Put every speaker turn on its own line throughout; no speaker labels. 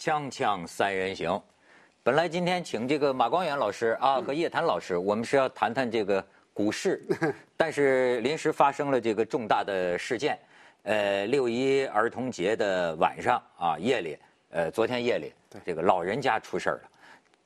锵锵三人行，本来今天请这个马光远老师啊和叶檀老师，我们是要谈谈这个股市，但是临时发生了这个重大的事件，呃，六一儿童节的晚上啊夜里，呃，昨天夜里，这个老人家出事儿了。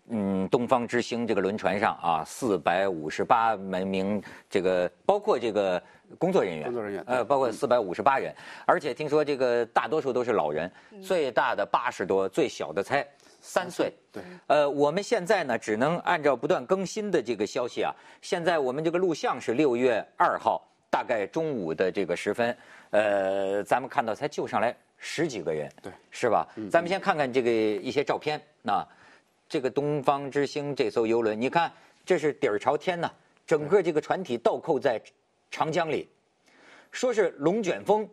嗯，东方之星这个轮船上啊，四百五十八名这个包括这个工作人员，
工作人员
呃，包括四百五十八人，而且听说这个大多数都是老人，最大的八十多，最小的才三岁。
对，
呃，我们现在呢，只能按照不断更新的这个消息啊，现在我们这个录像是六月二号，大概中午的这个时分，呃，咱们看到才救上来十几个人，
对，
是吧？咱们先看看这个一些照片，那。这个东方之星这艘游轮，你看，这是底儿朝天呐，整个这个船体倒扣在长江里，说是龙卷风，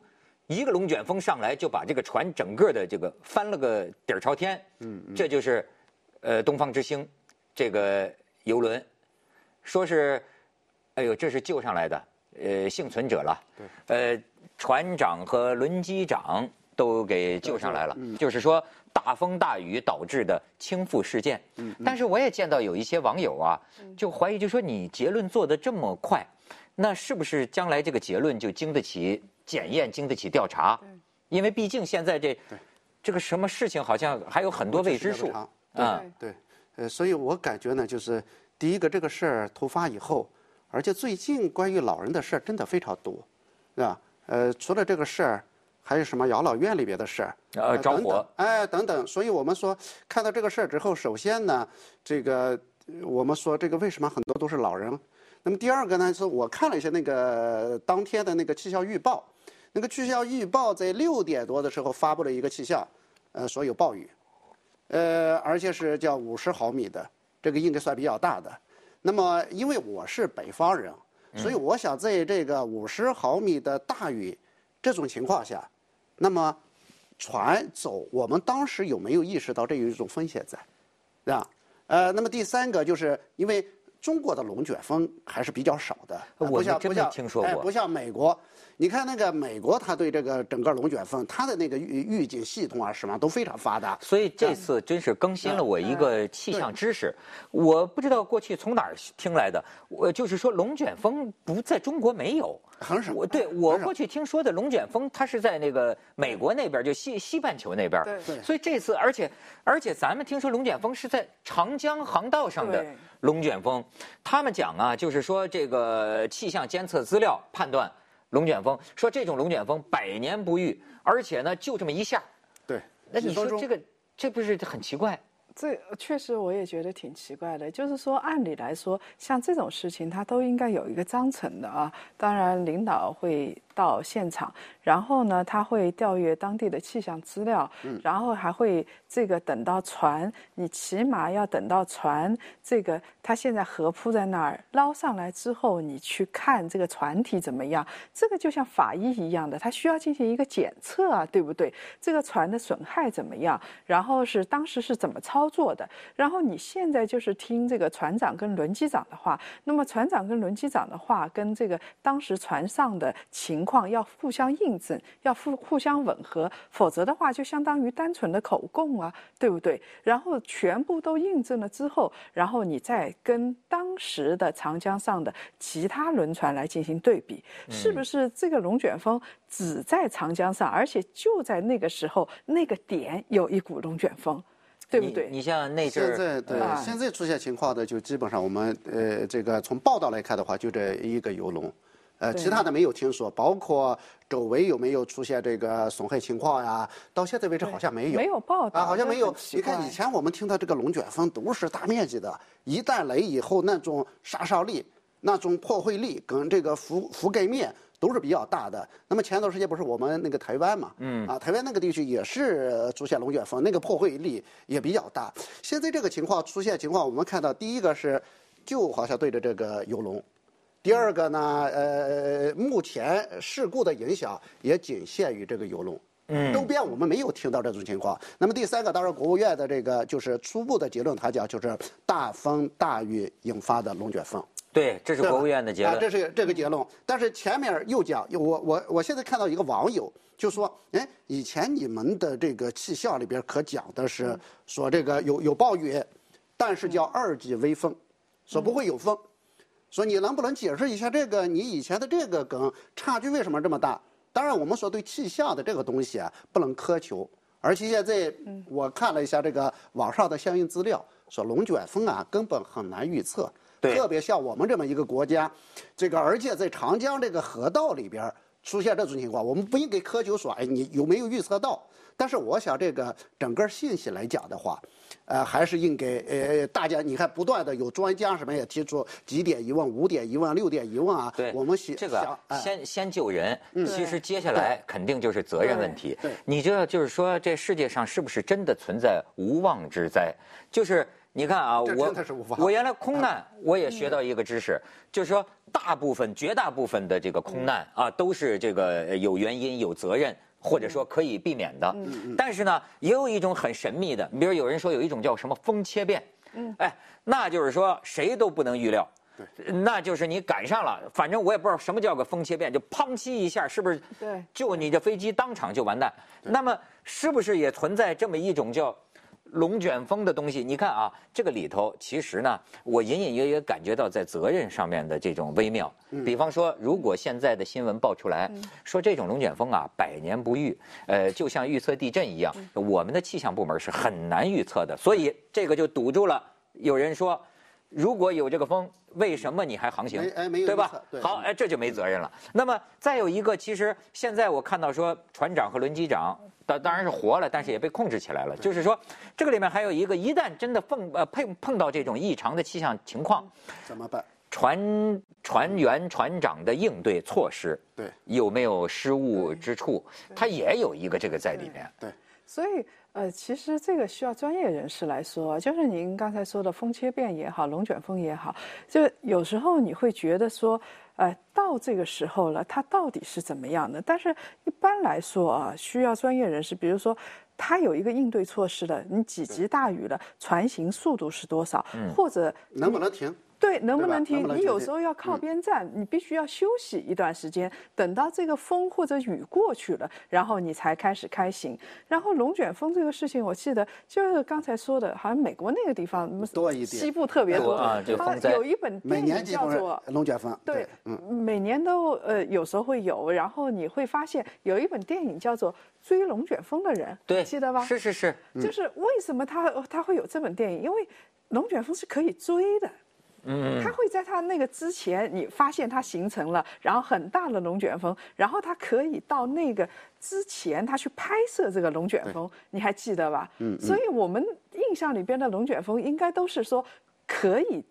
一个龙卷风上来就把这个船整个的这个翻了个底儿朝天。嗯，这就是呃东方之星这个游轮，说是，哎呦，这是救上来的，呃，幸存者了。对，呃，船长和轮机长都给救上来了，就是说。大风大雨导致的倾覆事件，嗯，但是我也见到有一些网友啊，就怀疑，就说你结论做得这么快，那是不是将来这个结论就经得起检验、经得起调查？因为毕竟现在这这个什么事情好像还有很多未知数
啊。对，呃，所以我感觉呢，就是第一个这个事儿突发以后，而且最近关于老人的事儿真的非常多，是吧？呃，除了这个事儿。还有什么养老院里边的事儿？
呃，着火，
哎，等等。所以我们说，看到这个事儿之后，首先呢，这个我们说这个为什么很多都是老人？那么第二个呢，是我看了一下那个当天的那个气象预报，那个气象预报在六点多的时候发布了一个气象，呃，说有暴雨，呃，而且是叫五十毫米的，这个应该算比较大的。那么因为我是北方人，所以我想在这个五十毫米的大雨。这种情况下，那么船走，我们当时有没有意识到这有一种风险在，对吧？呃，那么第三个就是因为中国的龙卷风还是比较少的，
不像不像哎，
不像美国。你看那个美国，他对这个整个龙卷风，他的那个预预警系统啊什么都非常发达。
所以这次真是更新了我一个气象知识。我不知道过去从哪儿听来的，我就是说龙卷风不在中国没有，
很少。
我对我过去听说的龙卷风，它是在那个美国那边，就西西半球那边。
对。
所以这次，而且而且咱们听说龙卷风是在长江航道上的龙卷风，他们讲啊，就是说这个气象监测资料判断。龙卷风说这种龙卷风百年不遇，而且呢就这么一下。
对，
那你说这个这不是很奇怪？
这确实我也觉得挺奇怪的。就是说，按理来说，像这种事情它都应该有一个章程的啊。当然，领导会到现场。然后呢，他会调阅当地的气象资料，然后还会这个等到船，你起码要等到船这个他现在河铺在那儿捞上来之后，你去看这个船体怎么样？这个就像法医一样的，他需要进行一个检测啊，对不对？这个船的损害怎么样？然后是当时是怎么操作的？然后你现在就是听这个船长跟轮机长的话，那么船长跟轮机长的话跟这个当时船上的情况要互相印。证要互互相吻合，否则的话就相当于单纯的口供啊，对不对？然后全部都印证了之后，然后你再跟当时的长江上的其他轮船来进行对比，是不是这个龙卷风只在长江上，而且就在那个时候那个点有一股龙卷风，对不对？
你像那阵
现在对现在出现情况的，就基本上我们呃这个从报道来看的话，就这一个游龙。呃，其他的没有听说，包括周围有没有出现这个损害情况呀？到现在为止好像没有，
没有报道
啊，好像没有。你看以前我们听到这个龙卷风都是大面积的，一旦来以后那种杀伤力、那种破坏力跟这个覆覆盖面都是比较大的。那么前段时间不是我们那个台湾嘛？嗯，啊，台湾那个地区也是出现龙卷风，那个破坏力也比较大。现在这个情况出现情况，我们看到第一个是，就好像对着这个游龙。第二个呢，呃，目前事故的影响也仅限于这个游龙，嗯，周边我们没有听到这种情况。那么第三个，当然国务院的这个就是初步的结论，他讲就是大风大雨引发的龙卷风。
对，这是国务院的结论。
这是这个结论。但是前面又讲，我我我现在看到一个网友。就说，哎，以前你们的这个气象里边可讲的是说这个有有暴雨，但是叫二级微风，说不会有风，说你能不能解释一下这个你以前的这个梗差距为什么这么大？当然，我们说对气象的这个东西啊，不能苛求。而且现在我看了一下这个网上的相应资料，说龙卷风啊根本很难预测，特别像我们这么一个国家，这个而且在长江这个河道里边儿出现这种情况，我们不应该苛求说，哎，你有没有预测到？但是我想这个整个信息来讲的话，呃，还是应该呃大家你看不断的有专家什么也提出几点疑问、五点疑问、六点疑问啊，
对，
我们想
这个
想哎
先先救人，其实接下来肯定就是责任问题
对对。
你知道，就是说这世界上是不是真的存在无妄之灾？就是你看啊，我我原来空难我也学到一个知识，就是说大部分绝大部分的这个空难啊都是这个有原因有责任。或者说可以避免的，但是呢，也有一种很神秘的，比如有人说有一种叫什么风切变，哎，那就是说谁都不能预料，那就是你赶上了，反正我也不知道什么叫个风切变，就砰叽一下，是不是？
对。
就你这飞机当场就完蛋。那么是不是也存在这么一种叫龙卷风的东西？你看啊，这个里头其实呢，我隐隐约约感觉到在责任上面的这种微妙。比方说，如果现在的新闻爆出来，说这种龙卷风啊百年不遇，呃，就像预测地震一样，我们的气象部门是很难预测的，所以这个就堵住了。有人说。如果有这个风，为什么你还航行？
哎没有
对吧？
对
好，哎，这就没责任了。那么再有一个，其实现在我看到说，船长和轮机长当当然是活了，但是也被控制起来了。就是说，这个里面还有一个，一旦真的碰呃碰碰到这种异常的气象情况，
怎么办？
船船员、船长的应对措施，
对
有没有失误之处？它也有一个这个在里面。
对，
所以，呃，其实这个需要专业人士来说，就是您刚才说的风切变也好，龙卷风也好，就有时候你会觉得说，呃，到这个时候了，它到底是怎么样的？但是一般来说啊，需要专业人士，比如说。它有一个应对措施的，你几级大雨了，船行速度是多少，或者
能不能停？
对，能不能停？
能能
你有时候要靠边站，你必须要休息一段时间，等到这个风或者雨过去了，然后你才开始开行。然后龙卷风这个事情，我记得就是刚才说的，好像美国那个地方
多一点
西部特别多
多啊这个
它有一本
每
电影叫做。
龙卷风。
对，
嗯，
每年都呃有时候会有，然后你会发现有一本电影叫做《追龙卷风的人》，
对，
记得吧？
是是是，
就是为什么他他会有这本电影？因为龙卷风是可以追的。
嗯，
它会在它那个之前，你发现它形成了，然后很大的龙卷风，然后它可以到那个之前，它去拍摄这个龙卷风，你还记得吧？嗯，所以我们印象里边的龙卷风应该都是说可以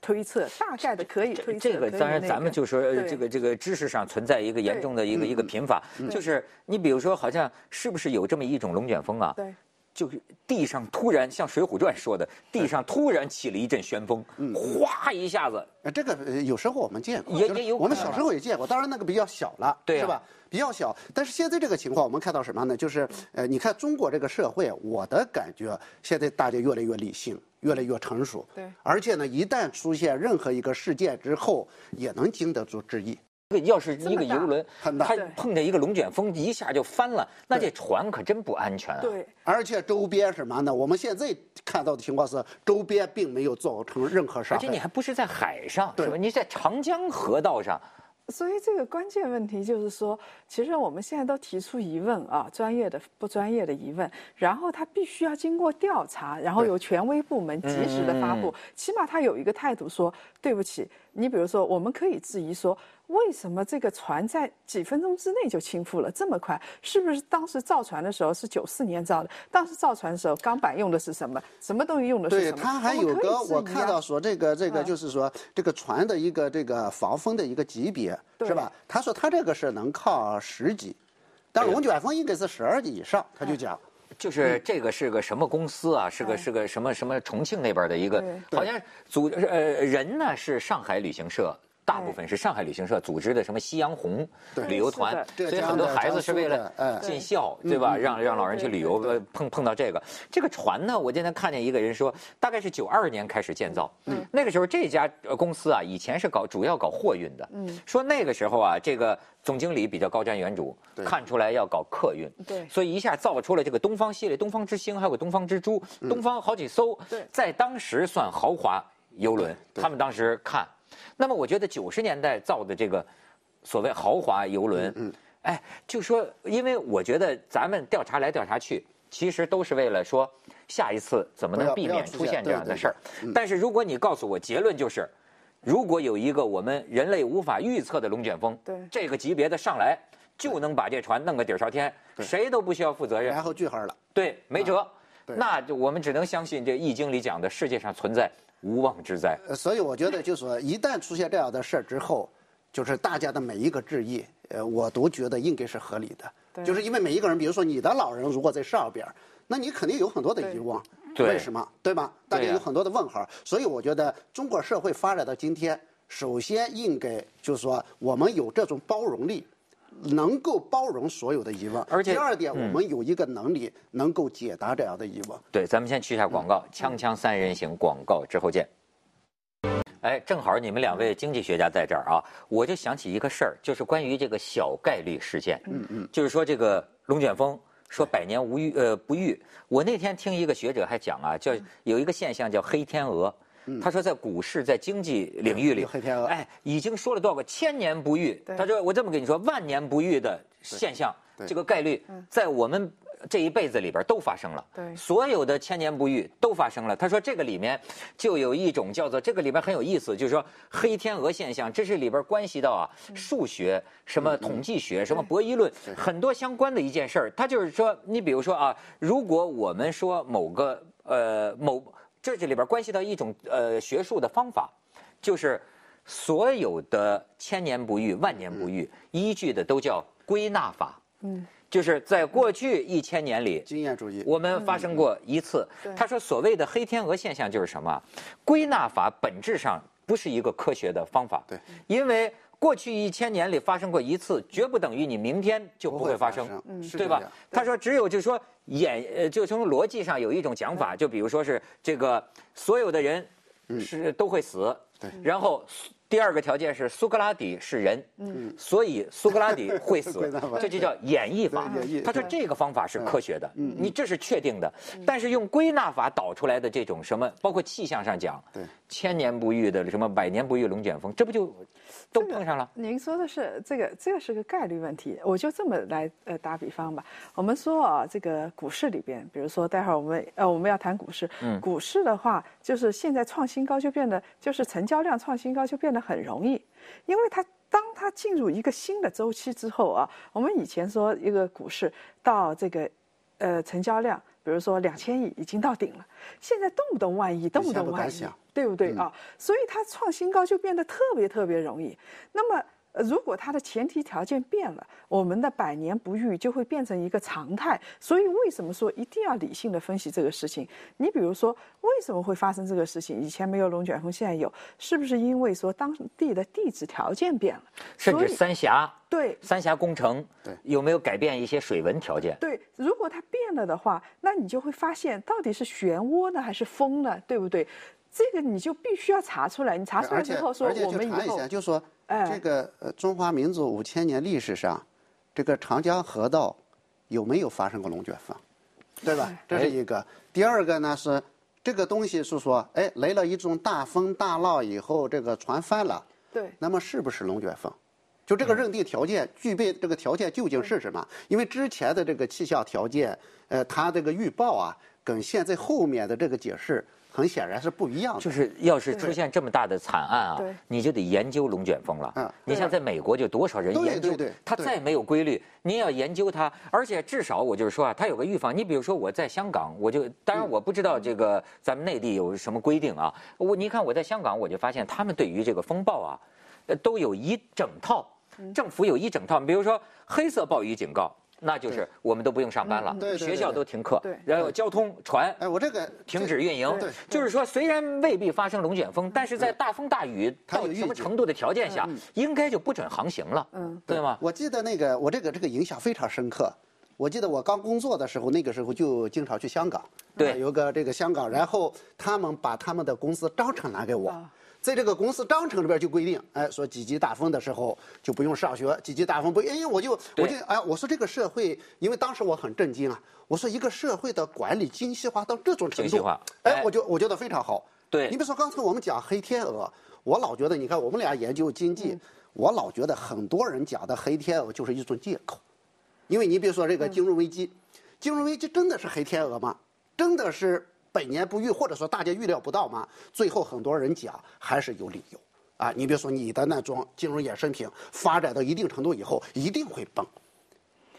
推测，大概的可以推测。
这个当然，咱们就说这个这个知识上存在一个严重的一个一个贫乏，就是你比如说，好像是不是有这么一种龙卷风啊？
对。
就是地上突然像《水浒传》说的，地上突然起了一阵旋风，哗一下子，
呃这个呃有时候我们见过，
也也有
我们小时候也见过，当然那个比较小了，
对啊
是吧？比较小，但是现在这个情况，我们看到什么呢？就是呃，你看中国这个社会，我的感觉现在大家越来越理性，越来越成熟，
对
而且呢，一旦出现任何一个事件之后，也能经得住质疑。
这个要是一个游轮，它碰见一个龙卷风，一下就翻了，那这船可真不安全啊！
对，
而且周边什么呢？我们现在看到的情况是，周边并没有造成任何伤
而且你。还不是在海上，
对
是吧？你在长江河道上，
所以这个关键问题就是说，其实我们现在都提出疑问啊，专业的不专业的疑问，然后他必须要经过调查，然后
对
有权威部门及时的发布，
嗯
起码他有一个态度说，对不起，你比如说，我们可以质疑说，为什么这个船在几分钟之内就倾覆了这么快？是不是当时造船的时候是九四年造的？当时造船的时候钢板用的是什么？什么东西用的是
对，
什么？
它还有个我看到说这个这个
嗯
就是说这个船的一个这个防风的一个级别是吧？他说他这个是能抗十级，但龙卷风应该是十二级以上，他就讲。
就是这个是个什么公司啊？是个
哎
是个什么什么重庆那边的一个，好像组呃人呢是上海旅行社大部分是上海旅行社组织的什么夕阳红旅游团，所以很多孩子是为了尽孝，对吧？让让老人去旅游，呃，碰碰到这个。这个船呢，我今天看见一个人说，大概是九二年开始建造，嗯，那个时候这家公司啊，以前是搞主要搞货运的，嗯，说那个时候啊，这个总经理比较高瞻远瞩，看出来要搞客运，
对，
所以一下造出了这个东方系列，东方之星，还有个东方之珠，东方好几艘，在当时算豪华游轮，他们当时看。那么我觉得九十年代造的这个所谓豪华游轮，嗯，哎，就说，因为我觉得咱们调查来调查去，其实都是为了说下一次怎么能避免出现这样的事儿。但是如果你告诉我结论就是，如果有一个我们人类无法预测的龙卷风，
对
这个级别的上来，就能把这船弄个底儿朝天，谁都不需要负责任，
然后句号了，
对，没辙。那就我们只能相信这《易经》里讲的世界上存在。无妄之灾，
所以我觉得，就是说，一旦出现这样的事儿之后，就是大家的每一个质疑，呃，我都觉得应该是合理的。就是因为每一个人，比如说你的老人如果在上边那你肯定有很多的疑问，为什么？对吧？大家有很多的问号。所以我觉得，中国社会发展到今天，首先应该就是说，我们有这种包容力，能够包容所有的疑问。
而且，
第二点，我们有一个能力能够解答这样的疑问。
对，咱们先去一下广告，锵锵三人行广告之后见。哎，正好你们两位经济学家在这儿啊，我就想起一个事儿，就是关于这个小概率事件。嗯嗯，就是说这个龙卷风说百年无遇呃不遇。我那天听一个学者还讲啊，叫有一个现象叫黑天鹅。他说在股市在经济领域里，
黑天鹅。
哎，已经说了多少个千年不遇。他说我这么跟你说，万年不遇的现象，这个概率在我们。这一辈子里边都发生了，
对，
所有的千年不遇都发生了。他说这个里面就有一种叫做这个里边很有意思，就是说黑天鹅现象，这是里边关系到啊数学、什么统计学、什么博弈论很多相关的一件事儿。他就是说，你比如说啊，如果我们说某个呃某这这里边关系到一种呃学术的方法，就是所有的千年不遇、万年不遇依据的都叫归纳法。嗯。就是在过去一千年里，
经验主义，
我们发生过一次。他说，所谓的黑天鹅现象就是什么？归纳法本质上不是一个科学的方法。
对，
因为过去一千年里发生过一次，绝不等于你明天就不会发生，对吧？他说，只有就是说演，呃，就从逻辑上有一种讲法，就比如说是这个所有的人是都会死，
对，
然后。第二个条件是苏格拉底是人，嗯，所以苏格拉底会死，这就叫演绎法。他说这个方法是科学的，你这是确定的。但是用归纳法导出来的这种什么，包括气象上讲，
对，
千年不遇的什么百年不遇龙卷风，这不就都碰上了？
您说的是这个，这个是个概率问题。我就这么来呃打比方吧。我们说啊，这个股市里边，比如说待会儿我们呃我们要谈股市，嗯，股市的话，就是现在创新高就变得，就是成交量创新高就变得。很容易，因为它当它进入一个新的周期之后啊，我们以前说一个股市到这个，呃，成交量，比如说两千亿已经到顶了，现在动不动万亿，动不动万亿，对不对啊？所以它创新高就变得特别特别容易。那么。呃，如果它的前提条件变了，我们的百年不遇就会变成一个常态。所以，为什么说一定要理性的分析这个事情？你比如说，为什么会发生这个事情？以前没有龙卷风，现在有，是不是因为说当地的地质条件变了？
甚至三峡
对
三峡工程
对
有没有改变一些水文条件？
对，如果它变了的话，那你就会发现到底是漩涡呢，还是风呢？对不对？这个你就必须要查出来。你查出来之后说，我们以后
就说。这个呃，中华民族五千年历史上，这个长江河道有没有发生过龙卷风，对吧？这是一个。第二个呢是这个东西是说，哎，来了一种大风大浪以后，这个船翻了。
对。
那么是不是龙卷风？就这个认定条件具备这个条件究竟是什么？因为之前的这个气象条件，呃，它这个预报啊，跟现在后面的这个解释。很显然是不一样的。
就是要是出现这么大的惨案啊，你就得研究龙卷风了。嗯，你像在美国就多少人研究，它再没有规律，你也要研究它。而且至少我就是说啊，它有个预防。你比如说我在香港，我就当然我不知道这个咱们内地有什么规定啊。我你看我在香港，我就发现他们对于这个风暴啊，都有一整套，政府有一整套。比如说黑色暴雨警告。那就是我们都不用上班了，
对
学校都停课，
对。
然后交通船
哎，我这个
停止运营
对，
就是说虽然未必发生龙卷风，但是在大风大雨到什么程度的条件下，应该就不准航行了，
嗯。
对吗？
我记得那个我这个这个影响非常深刻。我记得我刚工作的时候，那个时候就经常去香港，
对。
呃有个这个香港，然后他们把他们的公司章程拿给我
啊，
在这个公司章程里边就规定，哎，说几级大风的时候就不用上学，几级大风不，哎，我就我就哎，我说这个社会，因为当时我很震惊啊，我说一个社会的管理精细化到这种程度
精细化，哎
哎，我就我觉得非常好。
对
你比如说刚才我们讲黑天鹅，我老觉得，你看我们俩研究经济，我老觉得很多人讲的黑天鹅就是一种借口，因为你比如说这个金融危机，金融危机真的是黑天鹅吗？真的是百年不遇，或者说大家预料不到吗？最后很多人讲还是有理由啊。你比如说你的那种金融衍生品发展到一定程度以后，一定会崩。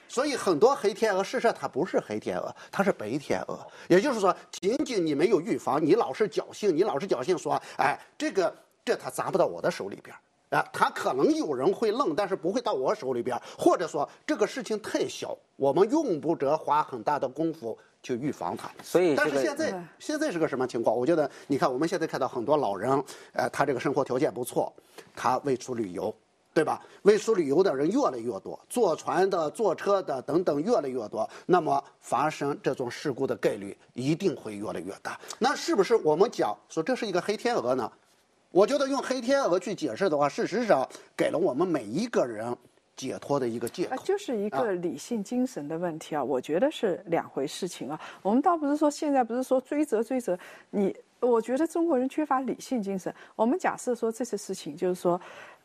所以很多黑天鹅，事实上它不是黑天鹅，它是白天鹅。也就是说，仅仅你没有预防，你老是侥幸，你老是侥幸说，哎，这个这它砸不到我的手里边。啊，它可能有人会愣，但是不会到我手里边，或者说这个事情太小，我们用不着花很大的功夫去预防它。
所以这个
但是现在
对
现在是个什么情况？我觉得，你看我们现在看到很多老人，呃，他这个生活条件不错，他外出旅游，对吧？外出旅游的人越来越多，坐船的、坐车的等等越来越多，那么发生这种事故的概率一定会越来越大。那是不是我们讲说这是一个黑天鹅呢？我觉得用黑天鹅去解释的话，事实上给了我们每一个人解脱的一个借
啊，
口。
就是一个理性精神的问题啊，我觉得是两回事情啊。我们倒不是说现在不是说追责追责你，我觉得中国人缺乏理性精神。我们假设说这次事情，就是说，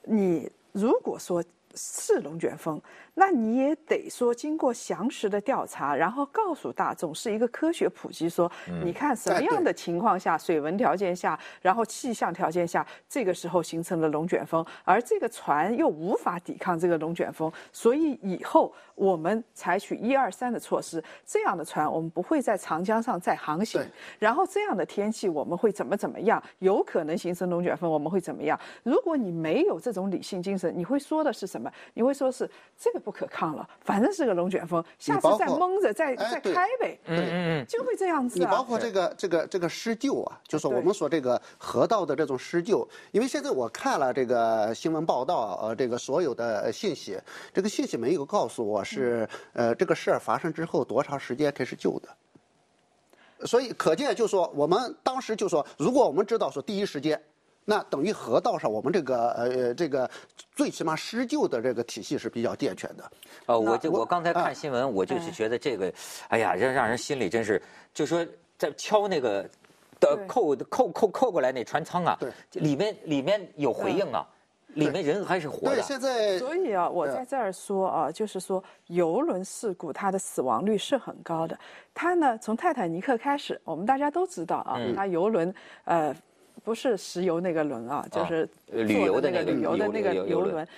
你如果说是龙卷风，那你也得说经过详实的调查，然后告诉大众是一个科学普及说，你看什么样的情况下，水文条件下，然后气象条件下，这个时候形成了龙卷风，而这个船又无法抵抗这个龙卷风，所以以后我们采取一二三的措施，这样的船我们不会在长江上再航行，然后这样的天气我们会怎么怎么样，有可能形成龙卷风，我们会怎么样？如果你没有这种理性精神，你会说的是什么？你会说是这个不可抗了，反正是个龙卷风，下次再蒙着再再开呗，
嗯嗯嗯，
就会这样子啊。
你包括这个这个这个施救啊，就是我们说这个河道的这种施救，因为现在我看了这个新闻报道，呃，这个所有的呃信息，这个信息没有告诉我是呃这个事儿发生之后多长时间开始救的。所以可见，就说我们当时就说，如果我们知道说第一时间，那等于河道上我们这个呃这个最起码施救的这个体系是比较健全的。
呃，我就我刚才看
啊
新闻，我就是
哎
觉得这个，哎呀，让让人心里真是，就说在敲那个的扣扣扣扣过来那船舱啊，
对。
里面里面有回应啊，里面人还是活的。
对，现在
所以啊，我在这儿说啊，就是说游轮事故它的死亡率是很高的。它呢，从泰坦尼克开始，我们大家都知道啊，
嗯。
它游轮呃不是石油那个轮啊，就是
呃旅游的
那
那个
旅游的那个
游轮。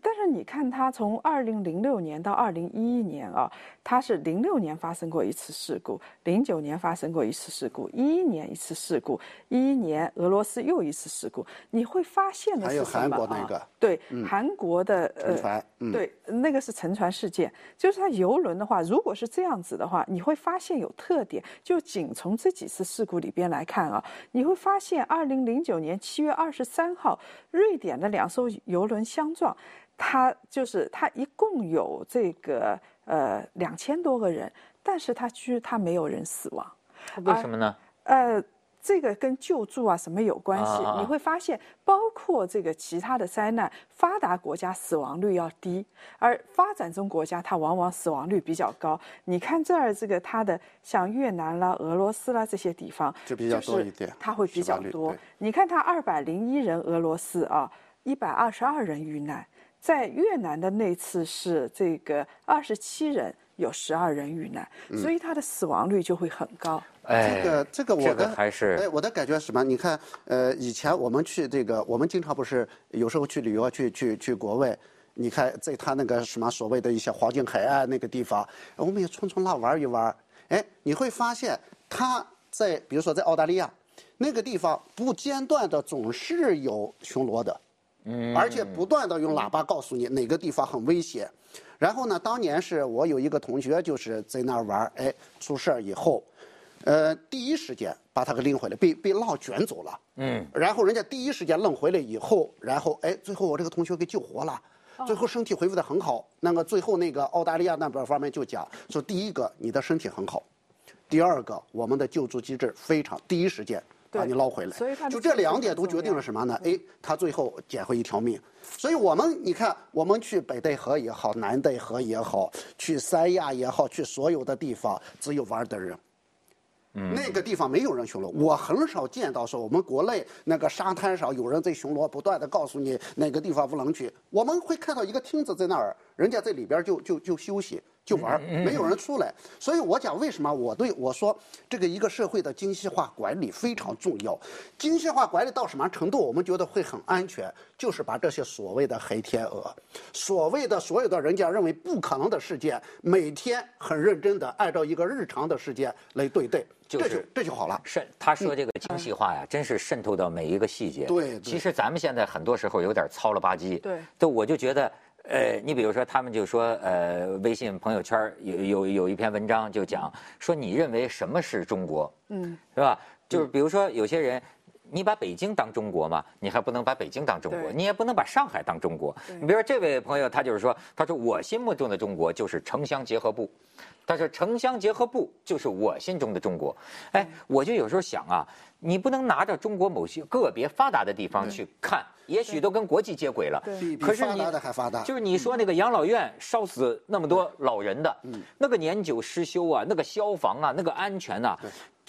但是你看，它从二零零六年到二零一一年啊，它是零六年发生过一次事故，零九年发生过一次事故，一一年一次事故，一一年俄罗斯又一次事故。你会发现的是什么啊
韩国那个
对，韩国的呃
沉船嗯
对，那个是沉船事件。就是它游轮的话，如果是这样子的话，你会发现有特点。就仅从这几次事故里边来看啊，你会发现，二零零九年七月二十三号，瑞典的两艘游轮相撞，它就是他一共有这个呃两千多个人，但是他居他没有人死亡。
为什么呢？
呃，这个跟救助啊什么有关系？
啊啊啊
你会发现，包括这个其他的灾难，发达国家死亡率要低，而发展中国家它往往死亡率比较高。你看这儿这个它的像越南啦、俄罗斯啦这些地方，
就比较多一点
它会比较多。你看它二百零一人，俄罗斯啊，一百二十二人遇难。在越南的那次是这个二十七人，有十二人遇难，所以它的死亡率就会很高。
哎，
这个这个我
这个
的
还是
哎，我的感觉是什么？你看，呃，以前我们去这个，我们经常不是有时候去旅游，去去去国外，你看在他那个什么所谓的一些黄金海岸那个地方，我们也冲冲浪玩一玩，哎，你会发现他在比如说在澳大利亚那个地方不间断的总是有巡逻的。嗯，而且不断的用喇叭告诉你哪个地方很危险。然后呢，当年是我有一个同学就是在那儿玩哎，出事儿以后，呃，第一时间把他给拎回来，被被浪卷走了。嗯，然后人家第一时间弄回来以后，然后哎，最后我这个同学给救活了。最后身体恢复的很好。那个最后那个澳大利亚那边方面就讲说，第一个你的身体很好，第二个我们的救助机制非常第一时间把你捞回来。
所以
就这两点都决定了什么呢？哎，他最后捡回一条命。所以我们你看，我们去北戴河也好，南戴河也好，去三亚也好，去所有的地方，只有玩的人。嗯那个地方没有人巡逻，我很少见到说我们国内那个沙滩上有人在巡逻，不断的告诉你哪个地方不能去。我们会看到一个亭子在那儿，人家在里边就就就休息。就玩没有人出来，所以我讲为什么我对我说这个一个社会的精细化管理非常重要。精细化管理到什么程度，我们觉得会很安全，就是把这些所谓的黑天鹅，所谓的所有的人家认为不可能的事件，每天很认真的按照一个日常的事件来对待，这就这就好了。
渗，他说这个精细化呀，真是渗透到每一个细节。
对，
其实咱们现在很多时候有点糙了吧唧。
对，
就我就觉得。呃，你比如说，他们就说，呃，微信朋友圈有有有一篇文章就讲说，你认为什么是中国？嗯，是吧？就是比如说，有些人，你把北京当中国吗，你还不能把北京当中国，你也不能把上海当中国。你比如说，这位朋友他就是说，他说我心目中的中国就是城乡结合部，他说城乡结合部就是我心中的中国。哎，我就有时候想啊，你不能拿着中国某些个别发达的地方去看。也许都跟国际接轨了，
可是你
就是你说那个养老院烧死那么多老人的，那个年久失修啊，那个消防啊，那个安全呐。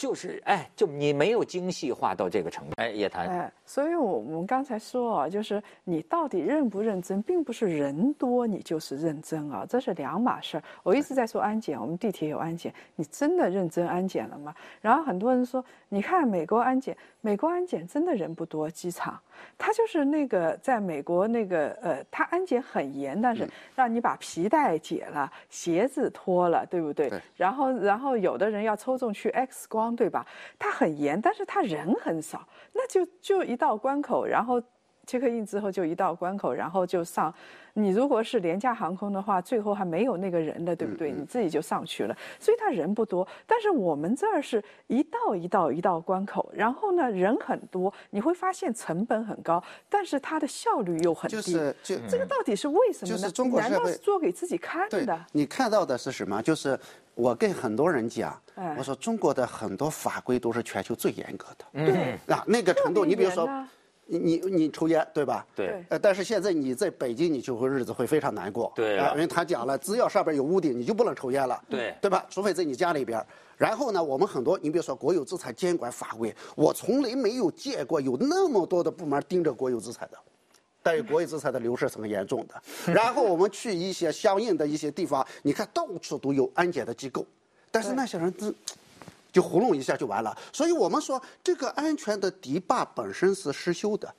就是哎，就你没有精细化到这个程度。哎，叶檀。哎，
所以我我们刚才说啊，就是你到底认不认真，并不是人多你就是认真啊，这是两码事儿。我一直在说安检，我们地铁有安检，你真的认真安检了吗？然后很多人说，你看美国安检，美国安检真的人不多，机场，他就是那个在美国那个呃，他安检很严，但是让你把皮带解了，鞋子脱了，对不对？然后然后有的人要抽中去 X 光。对吧？他很严，但是他人很少，那就就一道关口，然后。切克印之后就一道关口，然后就上。你如果是廉价航空的话，最后还没有那个人的，对不对？你自己就上去了。所以他人不多，但是我们这儿是一道一道一道关口，然后呢人很多，你会发现成本很高，但是它的效率又很低。
就是就
这个到底是为什么呢？
就是中国
难道是做给自己看的？
你看到的是什么？就是我跟很多人讲，我说中国的很多法规都是全球最严格的。
对
啊，那个程度，你比如说。你你你抽烟对吧？
对。
呃，但是现在你在北京，你就会日子会非常难过。
对。
因为他讲了，只要上边有屋顶，你就不能抽烟了。
对。
对吧？除非在你家里边。然后呢，我们很多，你比如说国有资产监管法规，我从来没有见过有那么多的部门盯着国有资产的，但是国有资产的流失是很严重的。然后我们去一些相应的一些地方，你看到处都有安检的机构，但是那些人都。就糊弄一下就完了，所以我们说这个安全的堤坝本身是失修的。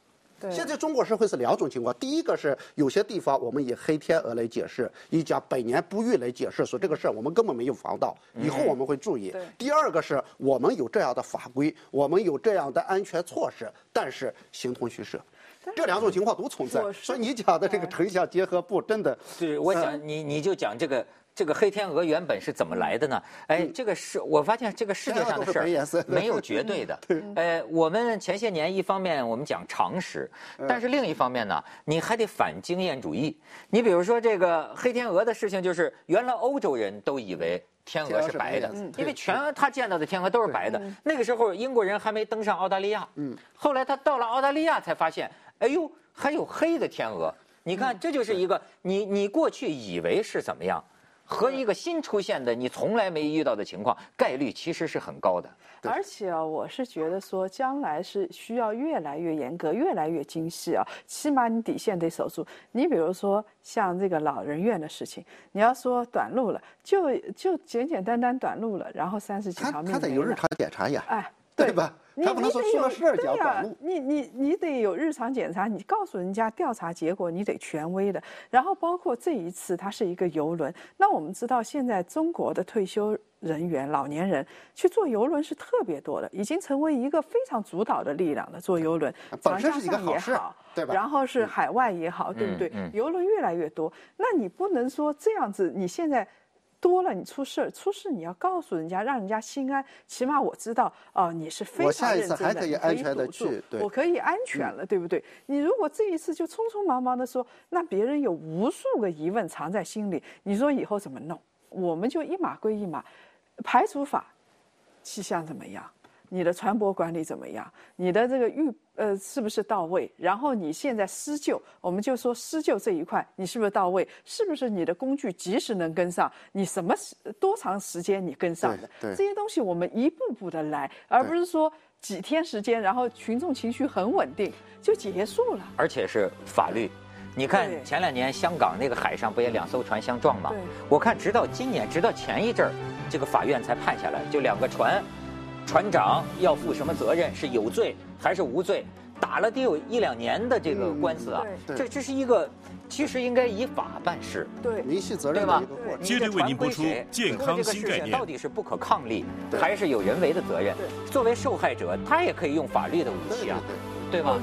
现在中国社会是两种情况，第一个是有些地方我们以黑天鹅来解释，以讲百年不遇来解释，说这个事儿我们根本没有防到，以后我们会注意。第二个是我们有这样的法规，我们有这样的安全措施，但是形同虚设。这两种情况都存在。所以你讲的这个城乡结合部真的，
对，我讲你你就讲这个。这个黑天鹅原本是怎么来的呢？哎，这个是我发现这个世界上的事儿没有绝对的。呃，我们前些年一方面我们讲常识，但是另一方面呢，你还得反经验主义。你比如说这个黑天鹅的事情，就是原来欧洲人都以为天鹅是白的，因为全他见到的天鹅都是白的。那个时候英国人还没登上澳大利亚，后来他到了澳大利亚才发现，哎呦，还有黑的天鹅。你看，这就是一个你你过去以为是怎么样？和一个新出现的你从来没遇到的情况，概率其实是很高的。
而且啊，我是觉得说，将来是需要越来越严格、越来越精细啊。起码你底线得守住。你比如说像这个老人院的事情，你要说短路了，就就简简单单短路了，然后三十几条命
他他得有日常检查呀，
哎，
对吧？
你
他不能说
你得有
出了事儿
对呀
讲短路。
你你你得有日常检查，你告诉人家调查结果，你得权威的。然后包括这一次，它是一个游轮。那我们知道，现在中国的退休人员、老年人去坐游轮是特别多的，已经成为一个非常主导的力量了。坐游轮，
本身
长江上也
是一个好事，对吧
然后是海外也好，对不对？
嗯
游轮越来越多，那你不能说这样子，你现在。多了，你出事儿，出事你要告诉人家，让人家心安。起码我知道，哦、你是非
我
常
下一次还
认真的，你
可以安全地
堵住
去对
我可以安全了，对不对？你如果这一次就匆匆忙忙的说，那别人有无数个疑问藏在心里，你说以后怎么弄？我们就一码归一码，排除法，气象怎么样？你的船舶管理怎么样？你的这个预呃是不是到位？然后你现在施救，我们就说施救这一块，你是不是到位？是不是你的工具及时能跟上？你什么时多长时间你跟上的？
对对
这些东西我们一步步的来，而不是说几天时间，然后群众情绪很稳定就结束了。
而且是法律。你看前两年香港那个海上不也两艘船相撞吗？我看直到今年，直到前一阵儿，这个法院才判下来，就两个船，船长要负什么责任，是有罪还是无罪，打了得有一两年的这个
嗯
官司啊。
对
这这是一个，其实应该以法办事。
对，
民事责任
对吧
的一个过程。
你
接着
这
为您播出健康新概念
事情到底是不可抗力，还是有人为的责任？作为受害者，他也可以用法律的武
对对
器啊，
对。
对吧？